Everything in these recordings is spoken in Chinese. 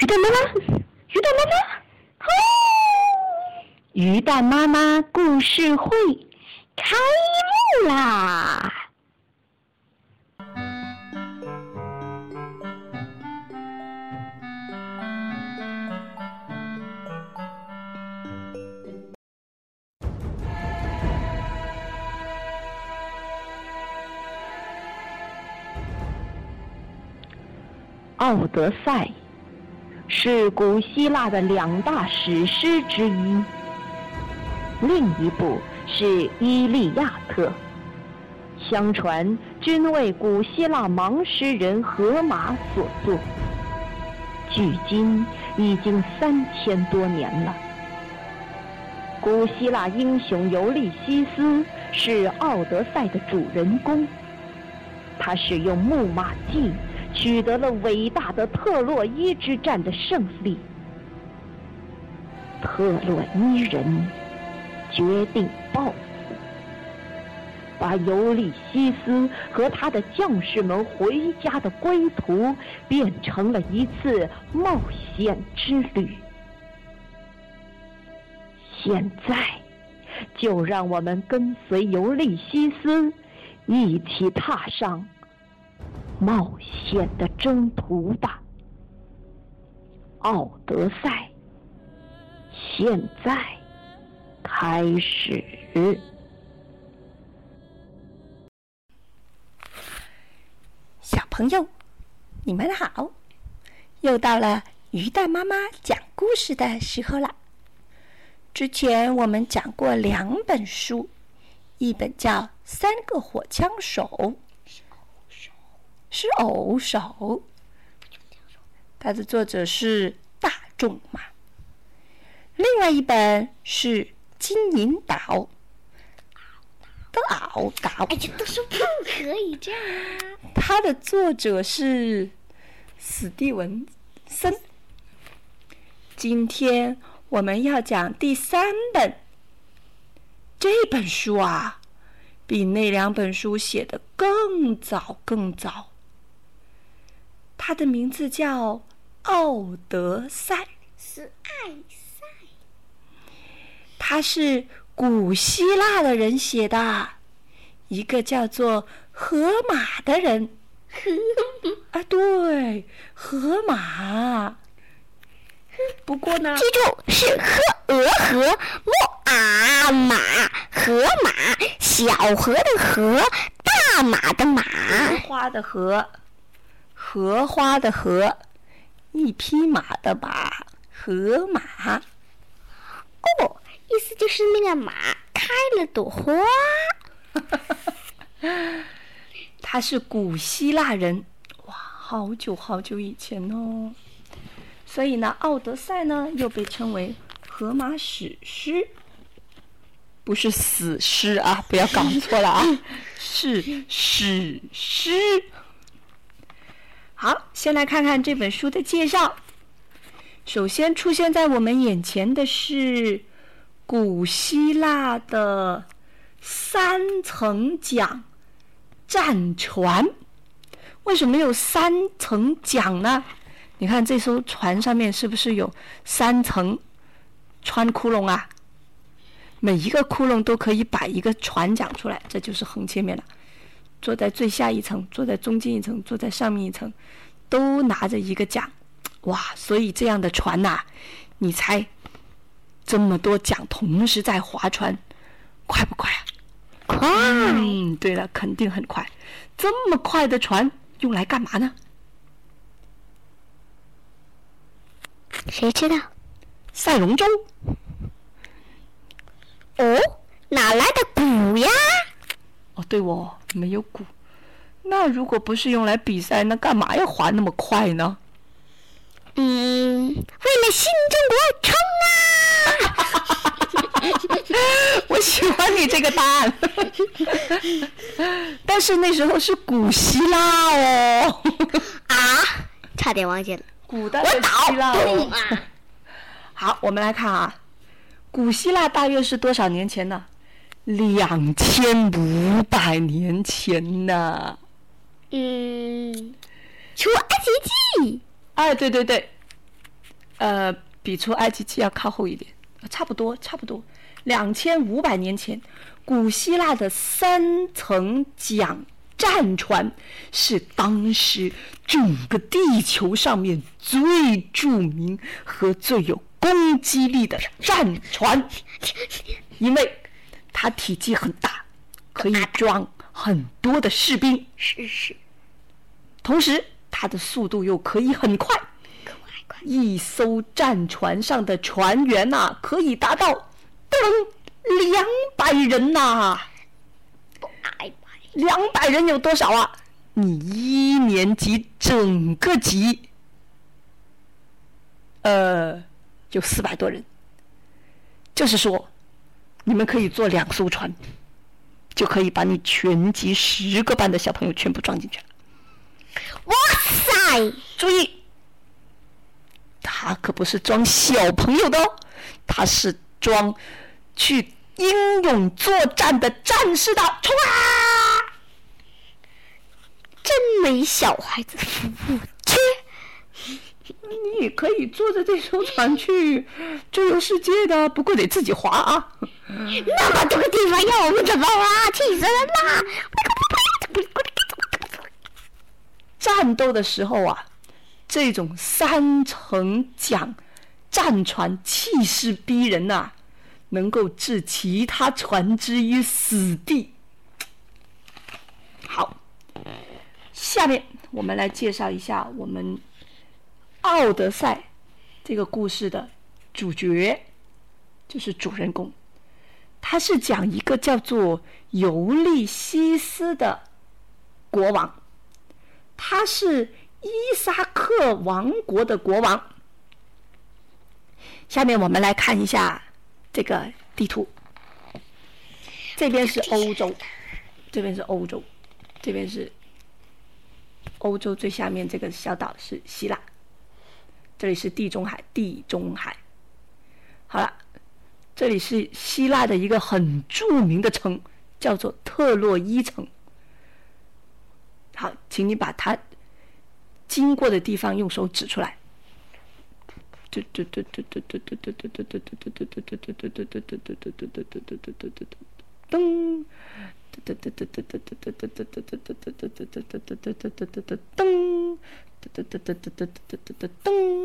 鱼蛋妈妈，鱼蛋妈妈，哦！鱼蛋妈妈故事会开幕啦！《奥德赛》是古希腊的两大史诗之一，另一部是《伊利亚特》，相传均为古希腊盲诗人荷马所作，距今已经三千多年了。古希腊英雄尤利西斯是《奥德赛》的主人公，他使用木马计。取得了伟大的特洛伊之战的胜利，特洛伊人决定报复，把尤利西斯和他的将士们回家的归途变成了一次冒险之旅。现在，就让我们跟随尤利西斯一起踏上。冒险的征途吧，奥德赛，现在开始。小朋友，你们好，又到了鱼蛋妈妈讲故事的时候了。之前我们讲过两本书，一本叫《三个火枪手》。是偶手，它的作者是大众马。另外一本是金银岛的敖岛，哎呀，都说不可以这样啊！它的作者是史蒂文森。今天我们要讲第三本，这本书啊，比那两本书写的更早更早。他的名字叫《奥德赛》，是爱赛。他是古希腊的人写的，一个叫做荷马的人。啊，对，荷马。不过呢，记住是赫俄河莫阿马河马，小河的河，大马的马，花的荷。荷花的荷，一匹马的马，河马。哦，意思就是那个马开了朵花。他是古希腊人，哇，好久好久以前哦。所以呢，《奥德赛》呢又被称为荷马史诗，不是死诗啊，不要搞错了啊，是史诗。好，先来看看这本书的介绍。首先出现在我们眼前的是古希腊的三层桨战船。为什么有三层桨呢？你看这艘船上面是不是有三层穿窟窿啊？每一个窟窿都可以摆一个船桨出来，这就是横切面了。坐在最下一层，坐在中间一层，坐在上面一层，都拿着一个桨，哇！所以这样的船呐，你猜，这么多桨同时在划船，快不快啊？快！嗯，对了，肯定很快。这么快的船用来干嘛呢？谁知道？赛龙舟。哦，哪来的鼓呀？哦，对哦，没有鼓。那如果不是用来比赛，那干嘛要滑那么快呢？嗯，为了新中国冲啊！我喜欢你这个答案。但是那时候是古希腊哦。啊，差点忘记了。古代的希腊哦。好，我们来看啊，古希腊大约是多少年前呢？两千五百年前呢？嗯，出埃及记。哎，对对对，呃，比出埃及记要靠后一点，差不多，差不多。两千五百年前，古希腊的三层桨战船是当时整个地球上面最著名和最有攻击力的战船，因为它体积很大，可以装很多的士兵，是是，同时它的速度又可以很快。快快，一艘战船上的船员呐、可以达到噔两百人呐、拜拜，两百人有多少啊？你一年级整个级，呃，有四百多人，就是说，你们可以坐两艘船，就可以把你全级十个班的小朋友全部装进去了。哇塞，注意，他可不是装小朋友的哦，他是装去英勇作战的战士的。冲啊！真没小孩子服务区。你也可以坐着这艘船去 周游世界的，不过得自己划啊。那么多个地方要我们怎么划？气死人啦！战斗的时候啊，这种三层桨战船气势逼人呐、能够置其他船只于死地。好，下面我们来介绍一下我们《奥德赛》这个故事的主角，就是主人公。他是讲一个叫做尤利西斯的国王。他是伊萨克王国的国王。下面我们来看一下这个地图，这边是欧洲，这边是欧洲，这边是欧洲最下面这个小岛是希腊，这里是地中海，地中海。好了，这里是希腊的一个很著名的城，叫做特洛伊城。好，请你把它经过的地方用手指出来。噔噔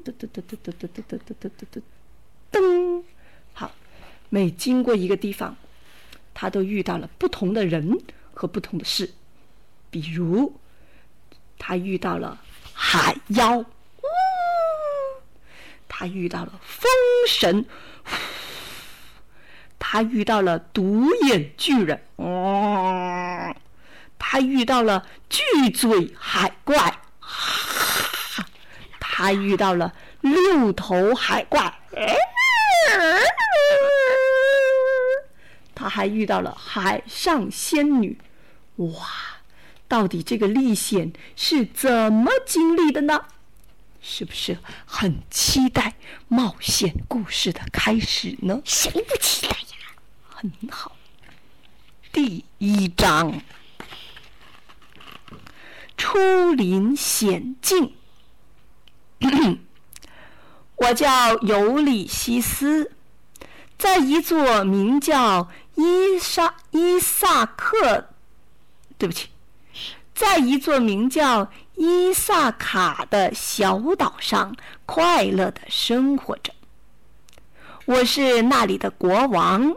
噔噔噔噔噔噔噔噔噔噔噔噔。好，每经过一个地方，他都遇到了不同的人和不同的事，比如他遇到了海妖，呜。他遇到了风神，他遇到了独眼巨人，哦，他遇到了巨嘴海怪，他遇到了六头海怪，他还遇到了海上仙女，哇！到底这个历险是怎么经历的呢？是不是很期待冒险故事的开始呢？谁不期待呀？很好。第一章：出林险境。我叫尤里西斯，在一座名叫伊萨伊萨克，对不起，在一座名叫伊萨卡的小岛上快乐的生活着。我是那里的国王。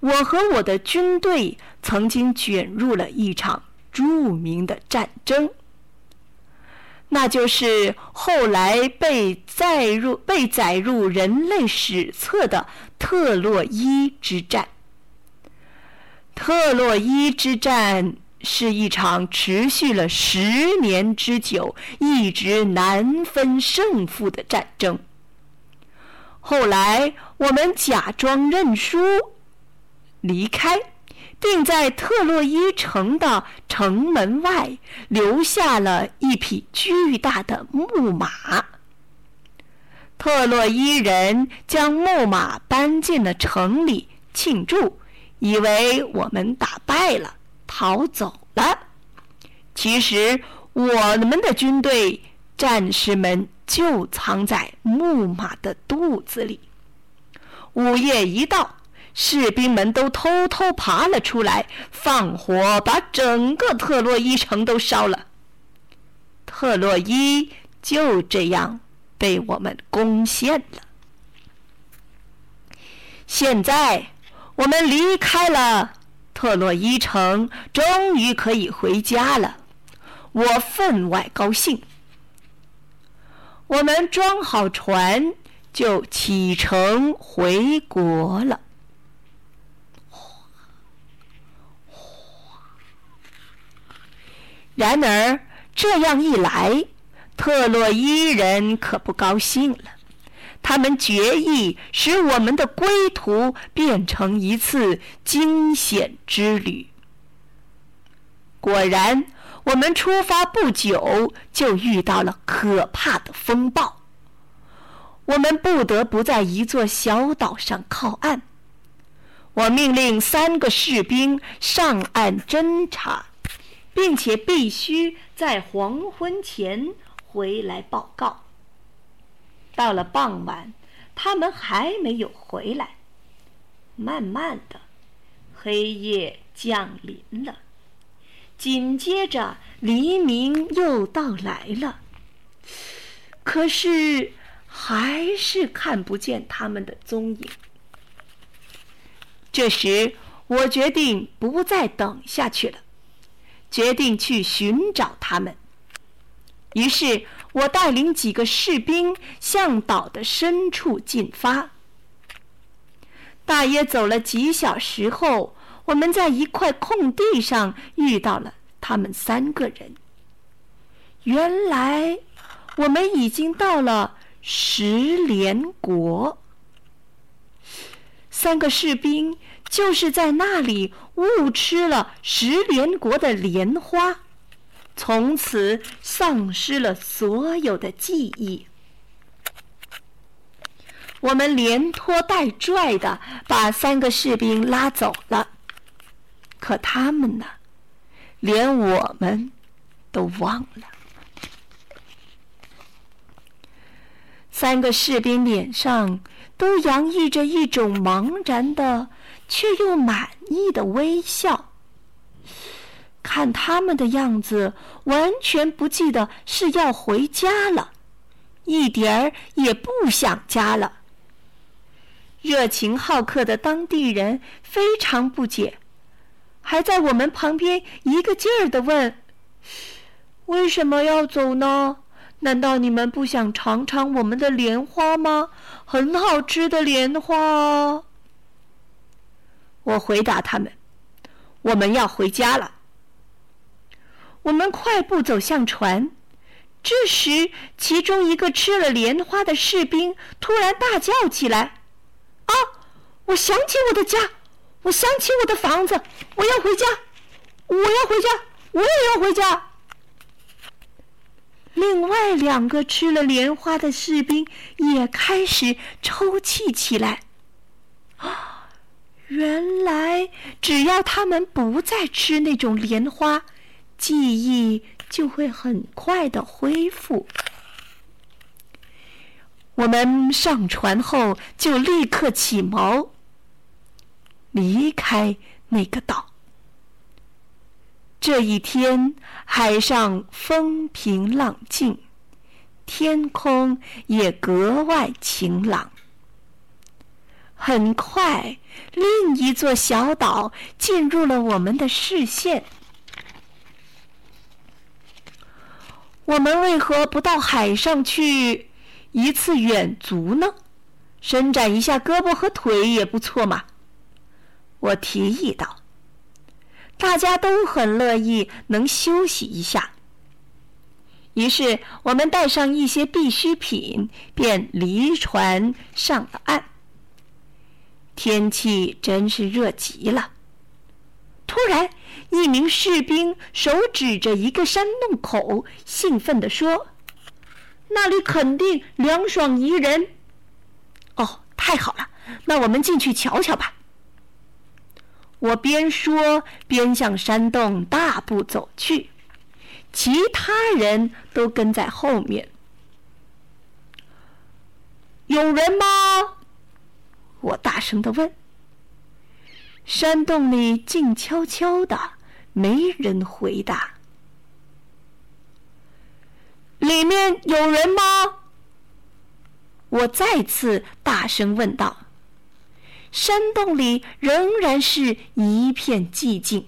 我和我的军队曾经卷入了一场著名的战争，那就是后来被载入被载入人类史册的特洛伊之战。特洛伊之战是一场持续了十年之久、一直难分胜负的战争。后来，我们假装认输。离开，并在特洛伊城的城门外留下了一匹巨大的木马。特洛伊人将木马搬进了城里庆祝，以为我们打败了，逃走了。其实，我们的军队战士们就藏在木马的肚子里。午夜一到，士兵们都偷偷爬了出来，放火把整个特洛伊城都烧了。特洛伊就这样被我们攻陷了。现在我们离开了特洛伊城，终于可以回家了，我分外高兴。我们装好船，就启程回国了。然而，这样一来，特洛伊人可不高兴了。他们决意使我们的归途变成一次惊险之旅。果然，我们出发不久就遇到了可怕的风暴。我们不得不在一座小岛上靠岸。我命令三个士兵上岸侦察，并且必须在黄昏前回来报告。到了傍晚，他们还没有回来。慢慢的，黑夜降临了，紧接着黎明又到来了。可是还是看不见他们的踪影。这时，我决定不再等下去了，决定去寻找他们。于是。我带领几个士兵向岛的深处进发。大约走了几小时后，我们在一块空地上遇到了他们三个人。原来，我们已经到了石莲国。三个士兵就是在那里误吃了石莲国的莲花。从此丧失了所有的记忆。我们连拖带拽的把三个士兵拉走了，可他们呢，连我们都忘了。三个士兵脸上都洋溢着一种茫然的却又满意的微笑。看他们的样子，完全不记得是要回家了，一点儿也不想家了。热情好客的当地人非常不解，还在我们旁边一个劲儿的问：“为什么要走呢？难道你们不想尝尝我们的莲花吗？很好吃的莲花哦。”我回答他们：“我们要回家了。”我们快步走向船，这时，其中一个吃了莲花的士兵突然大叫起来：“啊！我想起我的家，我想起我的房子，我要回家，我要回家，我也要回家。”另外两个吃了莲花的士兵也开始抽泣起来。啊！原来，只要他们不再吃那种莲花。记忆就会很快的恢复。我们上船后就立刻起锚，离开那个岛。这一天，海上风平浪静，天空也格外晴朗。很快，另一座小岛进入了我们的视线。我们为何不到海上去一次远足呢？伸展一下胳膊和腿也不错嘛。我提议道。大家都很乐意能休息一下。于是我们带上一些必需品，便离船上了岸。天气真是热极了。突然，一名士兵手指着一个山洞口，兴奋地说：“那里肯定凉爽宜人。”哦，太好了，那我们进去瞧瞧吧。我边说边向山洞大步走去，其他人都跟在后面。有人吗？我大声的问。山洞里静悄悄的，没人回答。里面有人吗？我再次大声问道。山洞里仍然是一片寂静。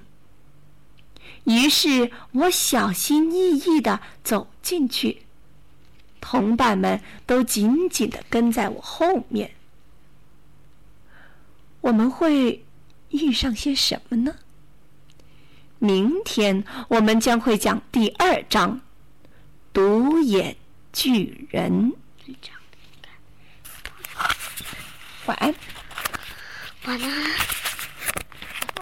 于是我小心翼翼的走进去，同伴们都紧紧的跟在我后面。我们会遇上些什么呢？明天我们将会讲第二章《独眼巨人》。晚安。晚安。